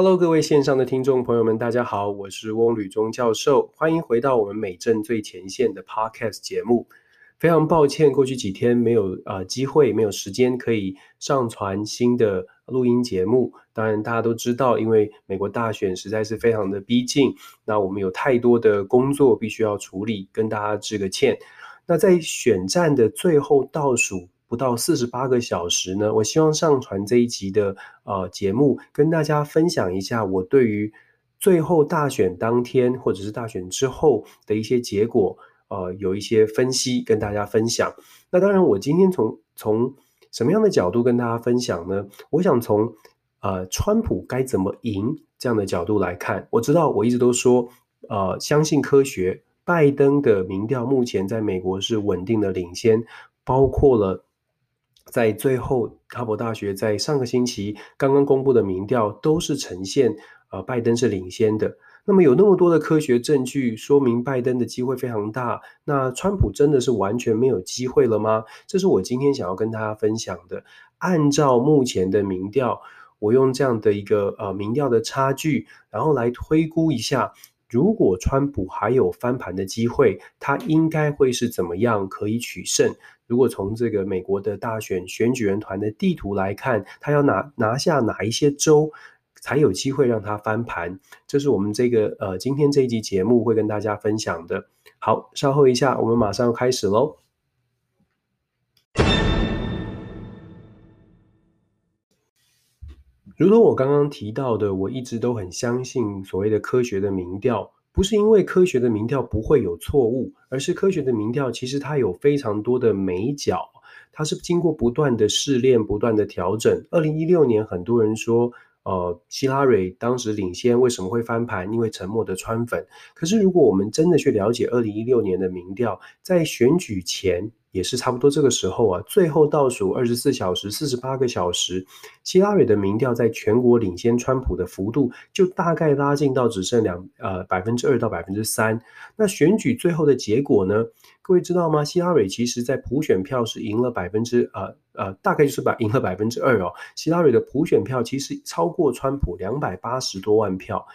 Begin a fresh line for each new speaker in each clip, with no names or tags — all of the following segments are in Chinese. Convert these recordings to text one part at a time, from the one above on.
Hello，各位线上的听众朋友们，大家好，我是翁履中教授，欢迎回到我们美政最前线的 Podcast 节目。非常抱歉，过去几天没有呃机会，没有时间可以上传新的录音节目。当然，大家都知道，因为美国大选实在是非常的逼近，那我们有太多的工作必须要处理，跟大家致个歉。那在选战的最后倒数。不到四十八个小时呢，我希望上传这一集的呃节目，跟大家分享一下我对于最后大选当天或者是大选之后的一些结果，呃，有一些分析跟大家分享。那当然，我今天从从什么样的角度跟大家分享呢？我想从呃，川普该怎么赢这样的角度来看。我知道我一直都说，呃，相信科学，拜登的民调目前在美国是稳定的领先，包括了。在最后，哈佛大学在上个星期刚刚公布的民调都是呈现，呃，拜登是领先的。那么有那么多的科学证据说明拜登的机会非常大，那川普真的是完全没有机会了吗？这是我今天想要跟大家分享的。按照目前的民调，我用这样的一个呃民调的差距，然后来推估一下，如果川普还有翻盘的机会，他应该会是怎么样可以取胜？如果从这个美国的大选选举人团的地图来看，他要拿拿下哪一些州才有机会让他翻盘？这是我们这个呃今天这一集节目会跟大家分享的。好，稍后一下，我们马上开始喽。如同我刚刚提到的，我一直都很相信所谓的科学的民调。不是因为科学的民调不会有错误，而是科学的民调其实它有非常多的美角，它是经过不断的试炼、不断的调整。二零一六年，很多人说，呃，希拉蕊当时领先，为什么会翻盘？因为沉默的川粉。可是如果我们真的去了解二零一六年的民调，在选举前。也是差不多这个时候啊，最后倒数二十四小时、四十八个小时，希拉蕊的民调在全国领先川普的幅度就大概拉近到只剩两呃百分之二到百分之三。那选举最后的结果呢？各位知道吗？希拉蕊其实在普选票是赢了百分之呃呃，大概就是把赢了百分之二哦。希拉蕊的普选票其实超过川普两百八十多万票。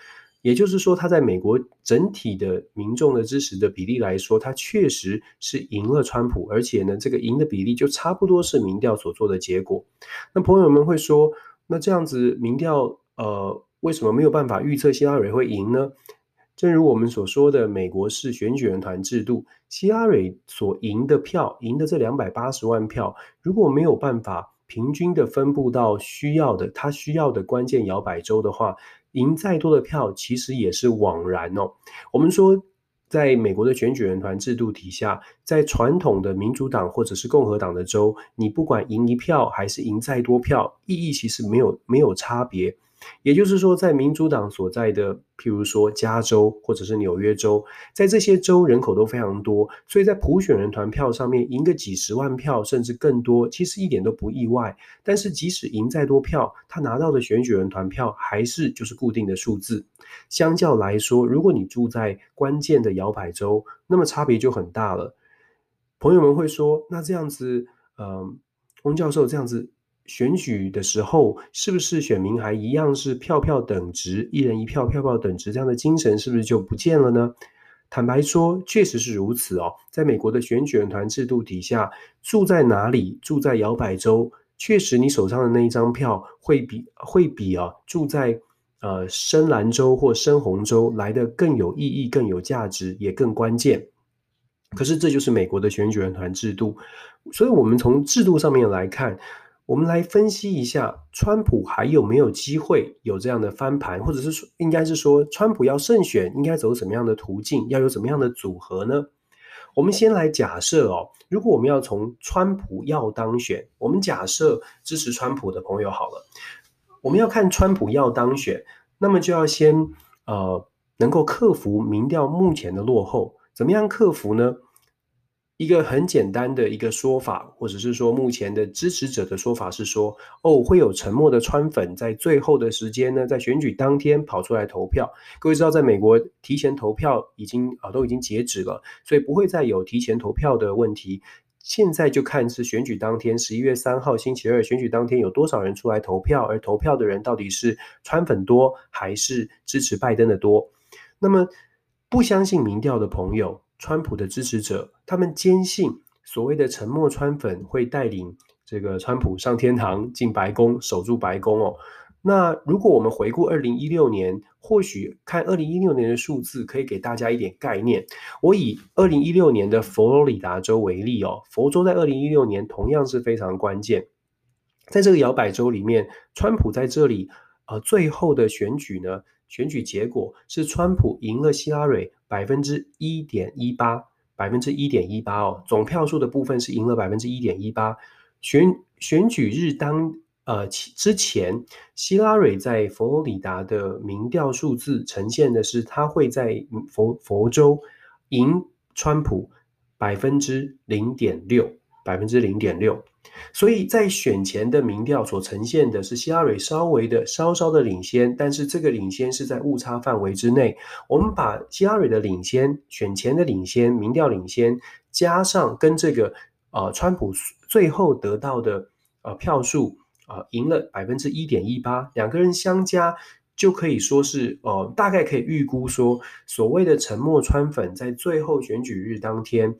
也就是说，他在美国整体的民众的支持的比例来说，他确实是赢了川普，而且呢，这个赢的比例就差不多是民调所做的结果。那朋友们会说，那这样子民调，呃，为什么没有办法预测希拉蕊会赢呢？正如我们所说的，美国是选举人团制度，希拉蕊所赢的票，赢的这两百八十万票，如果没有办法平均的分布到需要的他需要的关键摇摆州的话，赢再多的票，其实也是枉然哦。我们说，在美国的选举人团制度底下，在传统的民主党或者是共和党的州，你不管赢一票还是赢再多票，意义其实没有没有差别。也就是说，在民主党所在的，譬如说加州或者是纽约州，在这些州人口都非常多，所以在普选人团票上面赢个几十万票甚至更多，其实一点都不意外。但是即使赢再多票，他拿到的选举人团票还是就是固定的数字。相较来说，如果你住在关键的摇摆州，那么差别就很大了。朋友们会说，那这样子，呃，翁教授这样子。选举的时候，是不是选民还一样是票票等值，一人一票，票票等值这样的精神是不是就不见了呢？坦白说，确实是如此哦。在美国的选举人团制度底下，住在哪里，住在摇摆州，确实你手上的那一张票会比会比啊住在呃深蓝州或深红州来得更有意义、更有价值，也更关键。可是这就是美国的选举人团制度，所以我们从制度上面来看。我们来分析一下，川普还有没有机会有这样的翻盘，或者是说，应该是说，川普要胜选，应该走什么样的途径，要有怎么样的组合呢？我们先来假设哦，如果我们要从川普要当选，我们假设支持川普的朋友好了，我们要看川普要当选，那么就要先呃，能够克服民调目前的落后，怎么样克服呢？一个很简单的一个说法，或者是说目前的支持者的说法是说，哦，会有沉默的川粉在最后的时间呢，在选举当天跑出来投票。各位知道，在美国提前投票已经啊都已经截止了，所以不会再有提前投票的问题。现在就看是选举当天，十一月三号星期二选举当天有多少人出来投票，而投票的人到底是川粉多还是支持拜登的多？那么不相信民调的朋友，川普的支持者，他们坚信所谓的沉默川粉会带领这个川普上天堂进白宫守住白宫哦。那如果我们回顾二零一六年，或许看二零一六年的数字，可以给大家一点概念。我以二零一六年的佛罗里达州为例哦，佛州在二零一六年同样是非常关键。在这个摇摆州里面，川普在这里，呃，最后的选举呢，选举结果是川普赢了希拉蕊百分之一点一八，百分之一点一八哦，总票数的部分是赢了百分之一点一八。选选举日当。呃，之前希拉蕊在佛罗里达的民调数字呈现的是，他会在佛佛州赢川普百分之零点六，百分之零点六。所以在选前的民调所呈现的是希拉蕊稍微的稍稍的领先，但是这个领先是在误差范围之内。我们把希拉蕊的领先、选前的领先、民调领先，加上跟这个呃川普最后得到的呃票数。啊，赢了百分之一点一八，两个人相加就可以说是，呃，大概可以预估说，所谓的沉默川粉在最后选举日当天，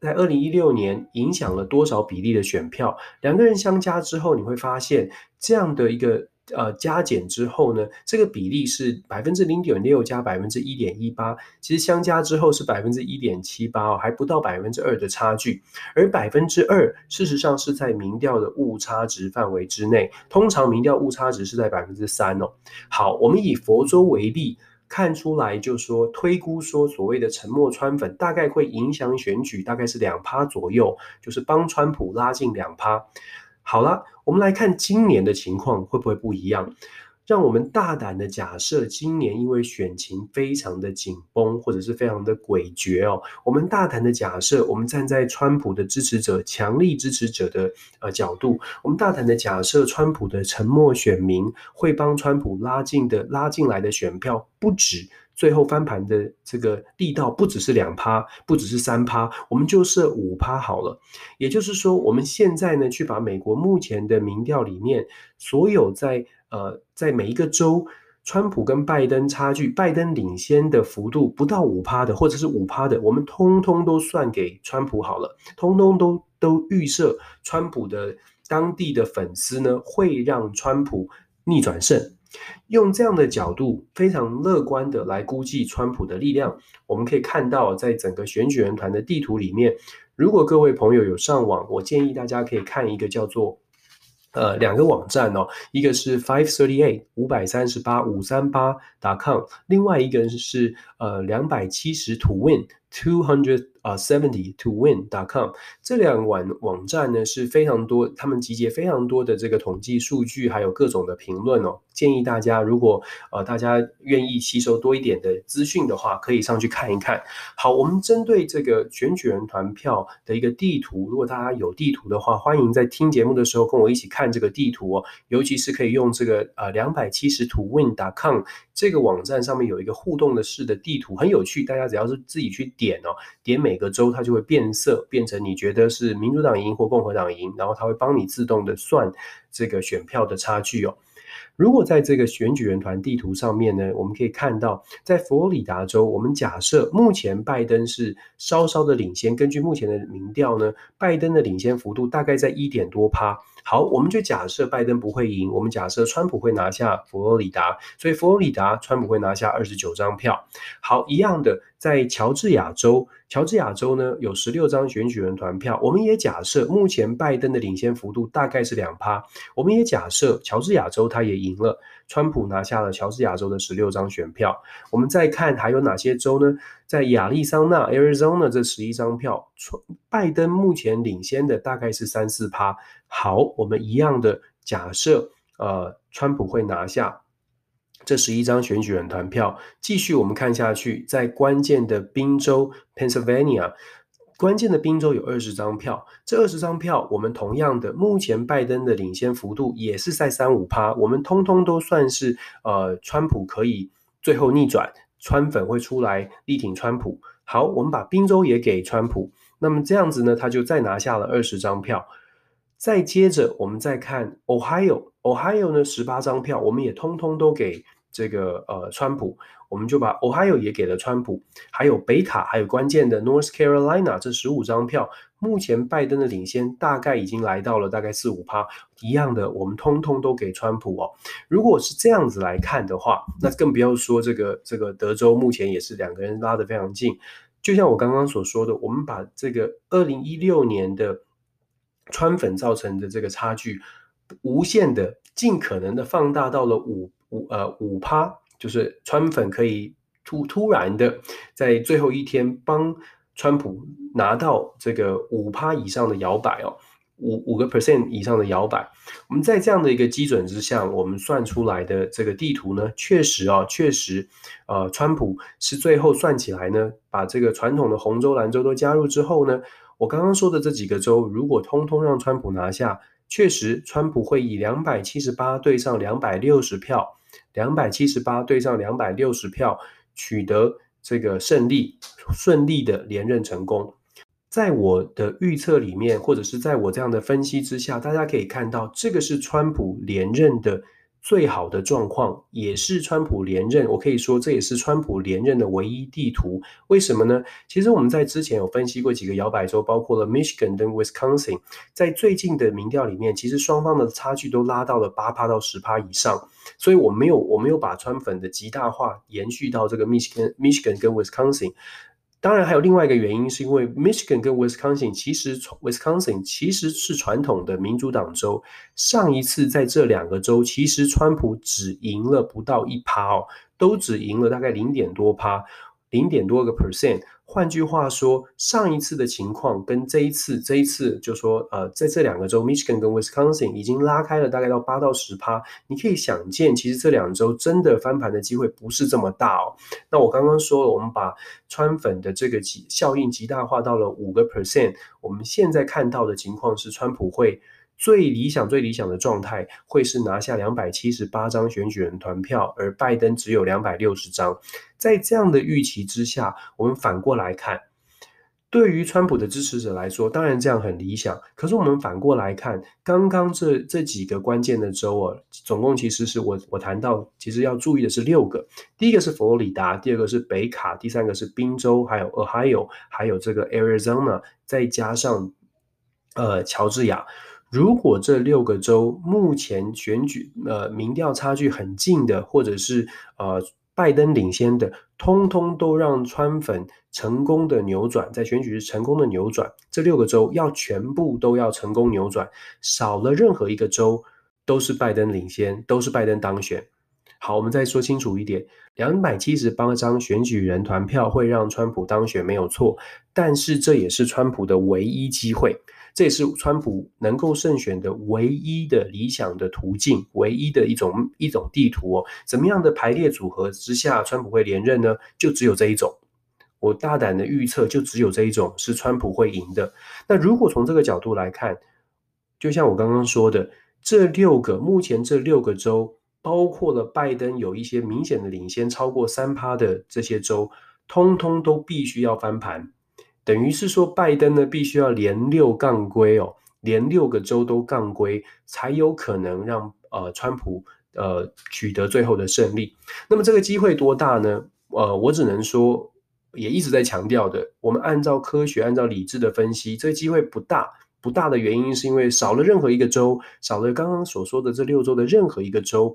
在二零一六年影响了多少比例的选票？两个人相加之后，你会发现这样的一个。呃，加减之后呢，这个比例是百分之零点六加百分之一点一八，其实相加之后是百分之一点七八哦，还不到百分之二的差距。而百分之二，事实上是在民调的误差值范围之内，通常民调误差值是在百分之三哦。好，我们以佛州为例，看出来就说推估说，所谓的沉默川粉大概会影响选举，大概是两趴左右，就是帮川普拉近两趴。好了，我们来看今年的情况会不会不一样？让我们大胆的假设，今年因为选情非常的紧绷，或者是非常的诡谲哦。我们大胆的假设，我们站在川普的支持者、强力支持者的呃角度，我们大胆的假设，川普的沉默选民会帮川普拉进的拉进来的选票不止。最后翻盘的这个力道不只是两趴，不只是三趴，我们就设五趴好了。也就是说，我们现在呢，去把美国目前的民调里面所有在呃在每一个州，川普跟拜登差距，拜登领先的幅度不到五趴的，或者是五趴的，我们通通都算给川普好了，通通都都预设川普的当地的粉丝呢，会让川普逆转胜。用这样的角度，非常乐观的来估计川普的力量。我们可以看到，在整个选举人团的地图里面，如果各位朋友有上网，我建议大家可以看一个叫做呃两个网站哦，一个是 five thirty eight 五百三十八五三八 dot com，另外一个是呃两百七十 twin two hundred。啊，seventy to win dot com 这两网网站呢是非常多，他们集结非常多的这个统计数据，还有各种的评论哦。建议大家，如果呃大家愿意吸收多一点的资讯的话，可以上去看一看。好，我们针对这个选举人团票的一个地图，如果大家有地图的话，欢迎在听节目的时候跟我一起看这个地图哦。尤其是可以用这个呃两百七十 to win dot com 这个网站上面有一个互动的式的地图，很有趣，大家只要是自己去点哦，点每。个州它就会变色，变成你觉得是民主党赢或共和党赢，然后它会帮你自动的算这个选票的差距哦。如果在这个选举人团地图上面呢，我们可以看到，在佛罗里达州，我们假设目前拜登是稍稍的领先。根据目前的民调呢，拜登的领先幅度大概在一点多趴。好，我们就假设拜登不会赢，我们假设川普会拿下佛罗里达，所以佛罗里达川普会拿下二十九张票。好，一样的，在乔治亚州。乔治亚州呢，有十六张选举人团票，我们也假设目前拜登的领先幅度大概是两趴，我们也假设乔治亚州他也赢了，川普拿下了乔治亚州的十六张选票。我们再看还有哪些州呢？在亚利桑那 （Arizona） 这十一张票，川拜登目前领先的大概是三四趴。好，我们一样的假设，呃，川普会拿下。这十一张选举人团票，继续我们看下去，在关键的宾州 Pennsylvania，关键的宾州有二十张票，这二十张票我们同样的，目前拜登的领先幅度也是在三五趴，我们通通都算是呃，川普可以最后逆转，川粉会出来力挺川普。好，我们把宾州也给川普，那么这样子呢，他就再拿下了二十张票。再接着，我们再看 Ohio，Ohio 呢十八张票，我们也通通都给这个呃川普，我们就把 Ohio 也给了川普，还有北卡，还有关键的 North Carolina 这十五张票，目前拜登的领先大概已经来到了大概四五趴，一样的，我们通通都给川普哦。如果是这样子来看的话，那更不要说这个这个德州目前也是两个人拉得非常近，就像我刚刚所说的，我们把这个二零一六年的。川粉造成的这个差距，无限的、尽可能的放大到了五五呃五趴，就是川粉可以突突然的在最后一天帮川普拿到这个五趴以上的摇摆哦，五五个 percent 以上的摇摆。我们在这样的一个基准之下，我们算出来的这个地图呢，确实啊、哦，确实，呃，川普是最后算起来呢，把这个传统的红州、蓝州都加入之后呢。我刚刚说的这几个州，如果通通让川普拿下，确实川普会以两百七十八对上两百六十票，两百七十八对上两百六十票取得这个胜利，顺利的连任成功。在我的预测里面，或者是在我这样的分析之下，大家可以看到，这个是川普连任的。最好的状况也是川普连任，我可以说这也是川普连任的唯一地图。为什么呢？其实我们在之前有分析过几个摇摆州，包括了 Michigan 跟 Wisconsin，在最近的民调里面，其实双方的差距都拉到了八趴到十趴以上。所以我没有我没有把川粉的极大化延续到这个 Michigan Michigan 跟 Wisconsin。当然，还有另外一个原因，是因为 Michigan 跟 Wisconsin 其实 Wisconsin 其实是传统的民主党州。上一次在这两个州，其实川普只赢了不到一趴哦，都只赢了大概零点多趴，零点多个 percent。换句话说，上一次的情况跟这一次，这一次就说，呃，在这两个州，Michigan 跟 Wisconsin 已经拉开了大概到八到十趴。你可以想见，其实这两周真的翻盘的机会不是这么大哦。那我刚刚说了，我们把川粉的这个极效应极大化到了五个 percent。我们现在看到的情况是，川普会。最理想、最理想的状态会是拿下两百七十八张选举人团票，而拜登只有两百六十张。在这样的预期之下，我们反过来看，对于川普的支持者来说，当然这样很理想。可是我们反过来看，刚刚这这几个关键的州啊，总共其实是我我谈到，其实要注意的是六个。第一个是佛罗里达，第二个是北卡，第三个是宾州，还有 Ohio，还有这个 Arizona，再加上呃乔治亚。如果这六个州目前选举呃民调差距很近的，或者是呃拜登领先的，通通都让川粉成功的扭转，在选举日成功的扭转，这六个州要全部都要成功扭转，少了任何一个州都是拜登领先，都是拜登当选。好，我们再说清楚一点，两百七十八张选举人团票会让川普当选没有错，但是这也是川普的唯一机会。这也是川普能够胜选的唯一的理想的途径，唯一的一种一种地图哦。怎么样的排列组合之下，川普会连任呢？就只有这一种。我大胆的预测，就只有这一种是川普会赢的。那如果从这个角度来看，就像我刚刚说的，这六个目前这六个州，包括了拜登有一些明显的领先，超过三趴的这些州，通通都必须要翻盘。等于是说，拜登呢必须要连六杠龟哦，连六个州都杠龟，才有可能让呃川普呃取得最后的胜利。那么这个机会多大呢？呃，我只能说，也一直在强调的，我们按照科学、按照理智的分析，这个机会不大。不大的原因是因为少了任何一个州，少了刚刚所说的这六州的任何一个州，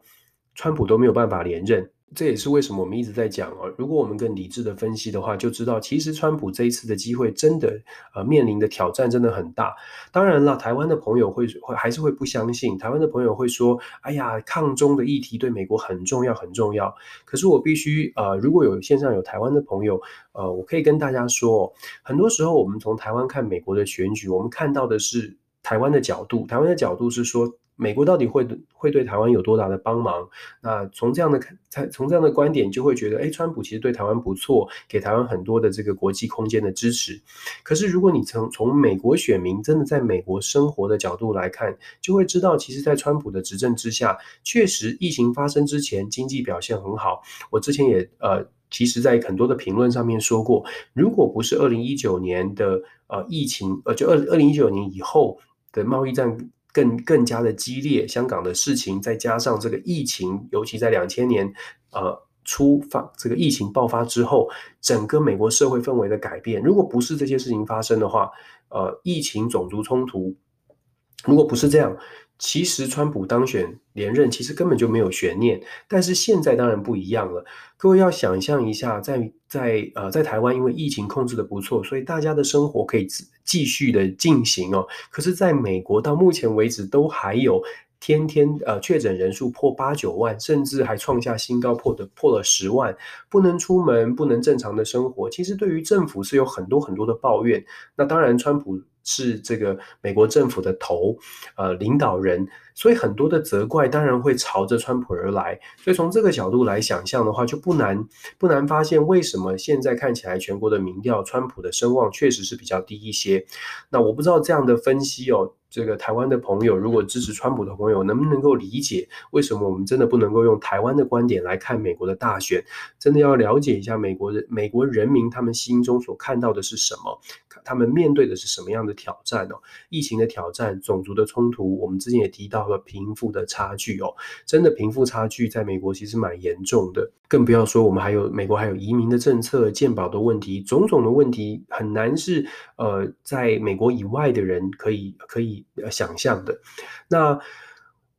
川普都没有办法连任。这也是为什么我们一直在讲哦，如果我们更理智的分析的话，就知道其实川普这一次的机会真的呃面临的挑战真的很大。当然了，台湾的朋友会会还是会不相信，台湾的朋友会说：“哎呀，抗中的议题对美国很重要很重要。”可是我必须呃，如果有线上有台湾的朋友，呃，我可以跟大家说，很多时候我们从台湾看美国的选举，我们看到的是台湾的角度，台湾的角度是说。美国到底会会对台湾有多大的帮忙？那从这样的看，从这样的观点，就会觉得，哎，川普其实对台湾不错，给台湾很多的这个国际空间的支持。可是，如果你从从美国选民真的在美国生活的角度来看，就会知道，其实，在川普的执政之下，确实疫情发生之前，经济表现很好。我之前也呃。其实在很多的评论上面说过，如果不是二零一九年的呃疫情，呃，就二二零一九年以后的贸易战更更加的激烈，香港的事情再加上这个疫情，尤其在两千年呃出发这个疫情爆发之后，整个美国社会氛围的改变，如果不是这些事情发生的话，呃，疫情、种族冲突，如果不是这样。其实，川普当选连任其实根本就没有悬念，但是现在当然不一样了。各位要想象一下，在在呃在台湾，因为疫情控制得不错，所以大家的生活可以继续的进行哦。可是，在美国到目前为止都还有天天呃确诊人数破八九万，甚至还创下新高，破的破了十万，不能出门，不能正常的生活。其实对于政府是有很多很多的抱怨。那当然，川普。是这个美国政府的头，呃，领导人，所以很多的责怪当然会朝着川普而来。所以从这个角度来想象的话，就不难不难发现为什么现在看起来全国的民调，川普的声望确实是比较低一些。那我不知道这样的分析哦。这个台湾的朋友，如果支持川普的朋友，能不能够理解为什么我们真的不能够用台湾的观点来看美国的大选？真的要了解一下美国的美国人民他们心中所看到的是什么，他们面对的是什么样的挑战哦？疫情的挑战，种族的冲突，我们之前也提到了贫富的差距哦，真的贫富差距在美国其实蛮严重的，更不要说我们还有美国还有移民的政策、健保的问题，种种的问题很难是呃在美国以外的人可以可以。想象的。那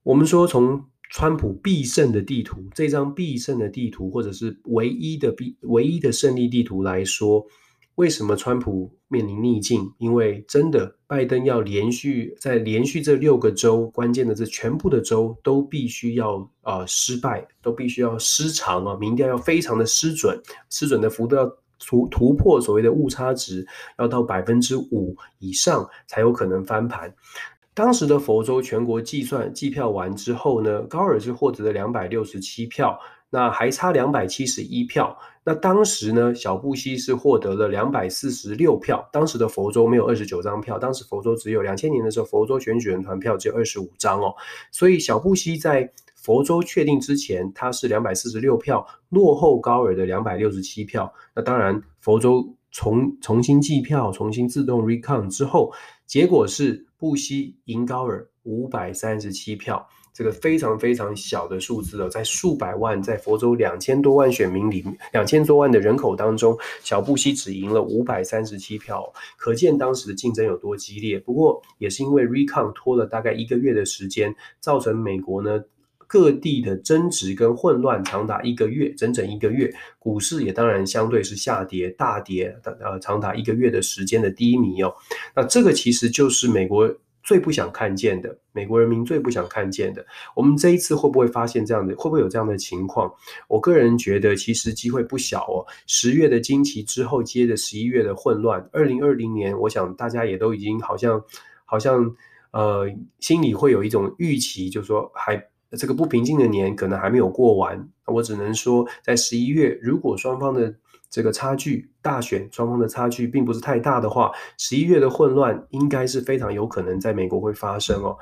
我们说，从川普必胜的地图，这张必胜的地图，或者是唯一的必唯一的胜利地图来说，为什么川普面临逆境？因为真的，拜登要连续在连续这六个州，关键的这全部的州都必须要呃失败，都必须要失常啊，民调要非常的失准，失准的幅度要。突突破所谓的误差值，要到百分之五以上才有可能翻盘。当时的佛州全国计算计票完之后呢，高尔是获得了两百六十七票，那还差两百七十一票。那当时呢，小布希是获得了两百四十六票。当时的佛州没有二十九张票，当时佛州只有两千年的时候，佛州选举人团票只有二十五张哦。所以小布希在佛州确定之前，他是两百四十六票，落后高尔的两百六十七票。那当然，佛州重重新计票、重新自动 recount 之后，结果是布希赢高尔五百三十七票，这个非常非常小的数字哦，在数百万，在佛州两千多万选民里，两千多万的人口当中，小布希只赢了五百三十七票，可见当时的竞争有多激烈。不过，也是因为 recount 拖了大概一个月的时间，造成美国呢。各地的争执跟混乱长达一个月，整整一个月，股市也当然相对是下跌大跌，呃，长达一个月的时间的低迷哦。那这个其实就是美国最不想看见的，美国人民最不想看见的。我们这一次会不会发现这样的，会不会有这样的情况？我个人觉得其实机会不小哦。十月的惊奇之后接着十一月的混乱，二零二零年，我想大家也都已经好像好像呃心里会有一种预期，就是说还。这个不平静的年可能还没有过完，我只能说，在十一月，如果双方的这个差距大选双方的差距并不是太大的话，十一月的混乱应该是非常有可能在美国会发生哦。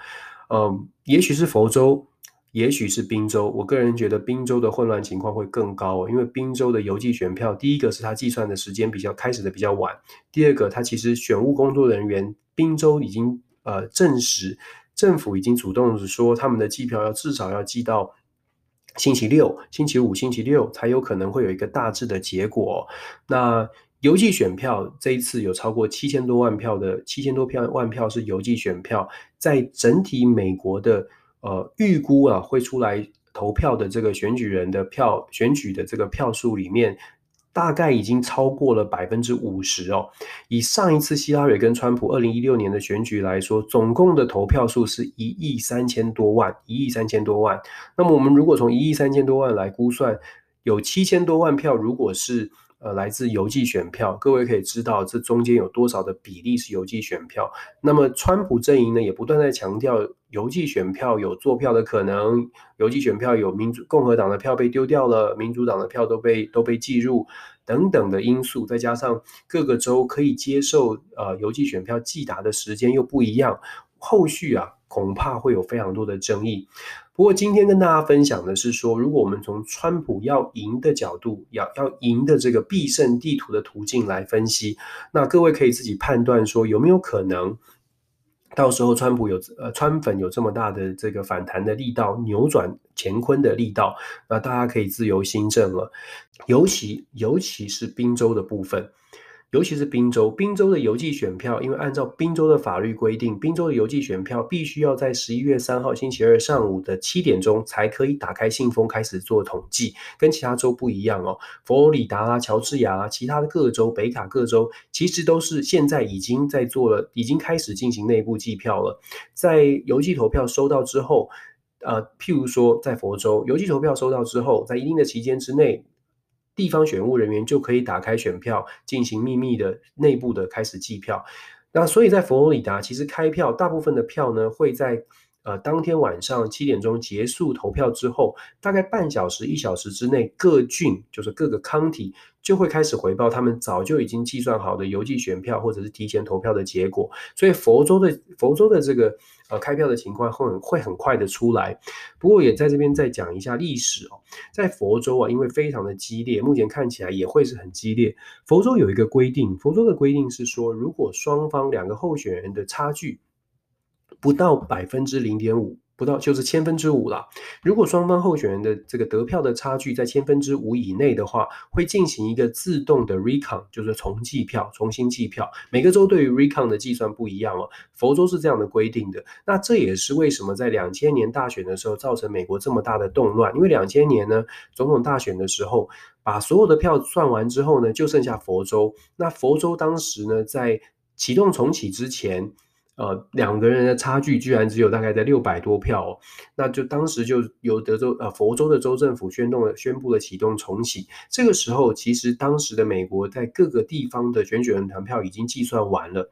嗯，也许是佛州，也许是宾州。我个人觉得宾州的混乱情况会更高哦，因为宾州的邮寄选票，第一个是他计算的时间比较开始的比较晚，第二个他其实选务工作人员宾州已经呃证实。政府已经主动说，他们的计票要至少要寄到星期六、星期五、星期六才有可能会有一个大致的结果。那邮寄选票这一次有超过七千多万票的七千多票万票是邮寄选票，在整体美国的呃预估啊会出来投票的这个选举人的票选举的这个票数里面。大概已经超过了百分之五十哦。以上一次希拉里跟川普二零一六年的选举来说，总共的投票数是一亿三千多万，一亿三千多万。那么我们如果从一亿三千多万来估算，有七千多万票，如果是。呃，来自邮寄选票，各位可以知道这中间有多少的比例是邮寄选票。那么，川普阵营呢也不断在强调，邮寄选票有作票的可能，邮寄选票有民主共和党的票被丢掉了，民主党的票都被都被计入等等的因素，再加上各个州可以接受呃邮寄选票寄达的时间又不一样，后续啊。恐怕会有非常多的争议。不过今天跟大家分享的是说，如果我们从川普要赢的角度，要要赢的这个必胜地图的途径来分析，那各位可以自己判断说有没有可能，到时候川普有呃川粉有这么大的这个反弹的力道，扭转乾坤的力道，那大家可以自由心政了。尤其尤其是宾州的部分。尤其是宾州，宾州的邮寄选票，因为按照宾州的法律规定，宾州的邮寄选票必须要在十一月三号星期二上午的七点钟才可以打开信封开始做统计，跟其他州不一样哦。佛罗里达啊、乔治亚啊，其他的各州、北卡各州，其实都是现在已经在做了，已经开始进行内部计票了。在邮寄投票收到之后，呃，譬如说在佛州，邮寄投票收到之后，在一定的期间之内。地方选务人员就可以打开选票，进行秘密的内部的开始计票。那所以在佛罗里达，其实开票大部分的票呢会在呃当天晚上七点钟结束投票之后，大概半小时一小时之内，各郡就是各个 county。就会开始回报他们早就已经计算好的邮寄选票或者是提前投票的结果，所以佛州的佛州的这个呃开票的情况会会很快的出来。不过也在这边再讲一下历史哦，在佛州啊，因为非常的激烈，目前看起来也会是很激烈。佛州有一个规定，佛州的规定是说，如果双方两个候选人的差距不到百分之零点五。不到就是千分之五了。如果双方候选人的这个得票的差距在千分之五以内的话，会进行一个自动的 recount，就是重计票、重新计票。每个州对于 recount 的计算不一样哦。佛州是这样的规定的。那这也是为什么在两千年大选的时候造成美国这么大的动乱，因为两千年呢总统大选的时候，把所有的票算完之后呢，就剩下佛州。那佛州当时呢在启动重启之前。呃，两个人的差距居然只有大概在六百多票，那就当时就由德州呃佛州的州政府宣动了宣布了启动重启。这个时候，其实当时的美国在各个地方的选举人团票已经计算完了。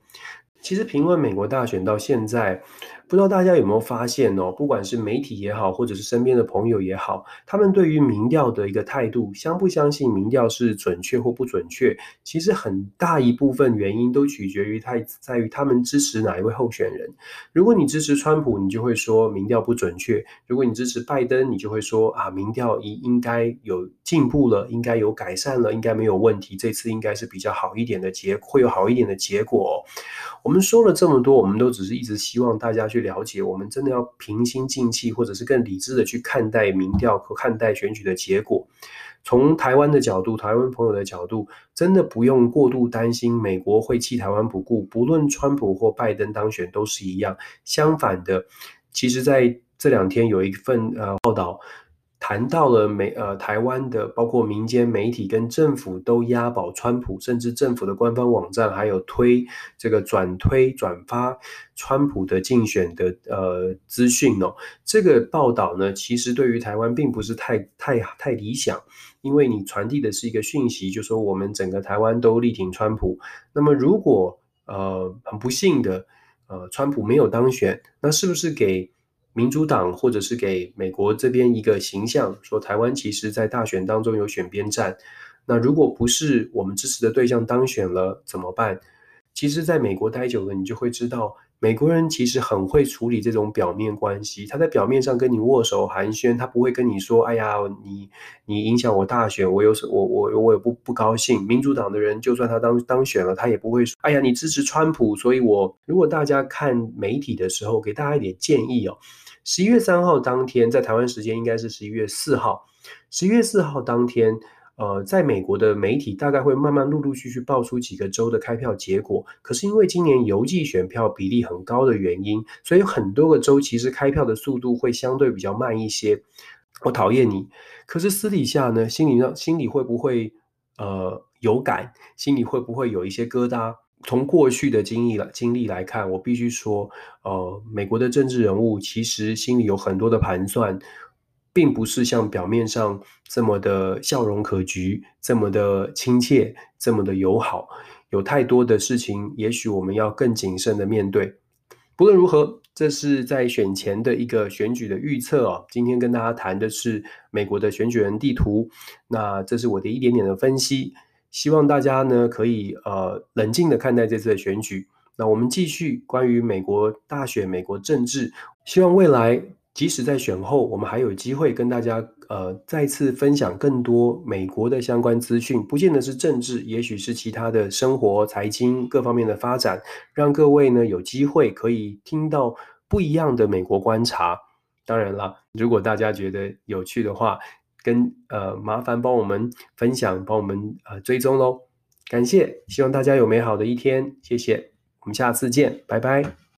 其实评论美国大选到现在。不知道大家有没有发现哦，不管是媒体也好，或者是身边的朋友也好，他们对于民调的一个态度，相不相信民调是准确或不准确，其实很大一部分原因都取决于他在于他们支持哪一位候选人。如果你支持川普，你就会说民调不准确；如果你支持拜登，你就会说啊，民调应应该有进步了，应该有改善了，应该没有问题，这次应该是比较好一点的结，会有好一点的结果。我们说了这么多，我们都只是一直希望大家去。了解，我们真的要平心静气，或者是更理智的去看待民调和看待选举的结果。从台湾的角度，台湾朋友的角度，真的不用过度担心美国会弃台湾不顾。不论川普或拜登当选都是一样。相反的，其实在这两天有一份呃报道。谈到了美呃台湾的包括民间媒体跟政府都押宝川普，甚至政府的官方网站还有推这个转推转发川普的竞选的呃资讯哦。这个报道呢，其实对于台湾并不是太太太理想，因为你传递的是一个讯息，就是说我们整个台湾都力挺川普。那么如果呃很不幸的呃川普没有当选，那是不是给？民主党或者是给美国这边一个形象，说台湾其实在大选当中有选边站。那如果不是我们支持的对象当选了怎么办？其实，在美国待久了，你就会知道，美国人其实很会处理这种表面关系。他在表面上跟你握手寒暄，他不会跟你说：“哎呀，你你影响我大选，我有我我我也不不高兴。”民主党的人就算他当当选了，他也不会说：“哎呀，你支持川普，所以我……”如果大家看媒体的时候，给大家一点建议哦。十一月三号当天，在台湾时间应该是十一月四号。十一月四号当天，呃，在美国的媒体大概会慢慢陆陆续续爆出几个州的开票结果。可是因为今年邮寄选票比例很高的原因，所以很多个州其实开票的速度会相对比较慢一些。我讨厌你，可是私底下呢，心里上心里会不会呃有感？心里会不会有一些疙瘩？从过去的经历来经历来看，我必须说，呃，美国的政治人物其实心里有很多的盘算，并不是像表面上这么的笑容可掬，这么的亲切，这么的友好。有太多的事情，也许我们要更谨慎的面对。不论如何，这是在选前的一个选举的预测哦。今天跟大家谈的是美国的选举人地图，那这是我的一点点的分析。希望大家呢可以呃冷静的看待这次的选举。那我们继续关于美国大选、美国政治，希望未来即使在选后，我们还有机会跟大家呃再次分享更多美国的相关资讯，不见得是政治，也许是其他的生活、财经各方面的发展，让各位呢有机会可以听到不一样的美国观察。当然了，如果大家觉得有趣的话，跟呃麻烦帮我们分享，帮我们呃追踪喽。感谢，希望大家有美好的一天，谢谢，我们下次见，拜拜。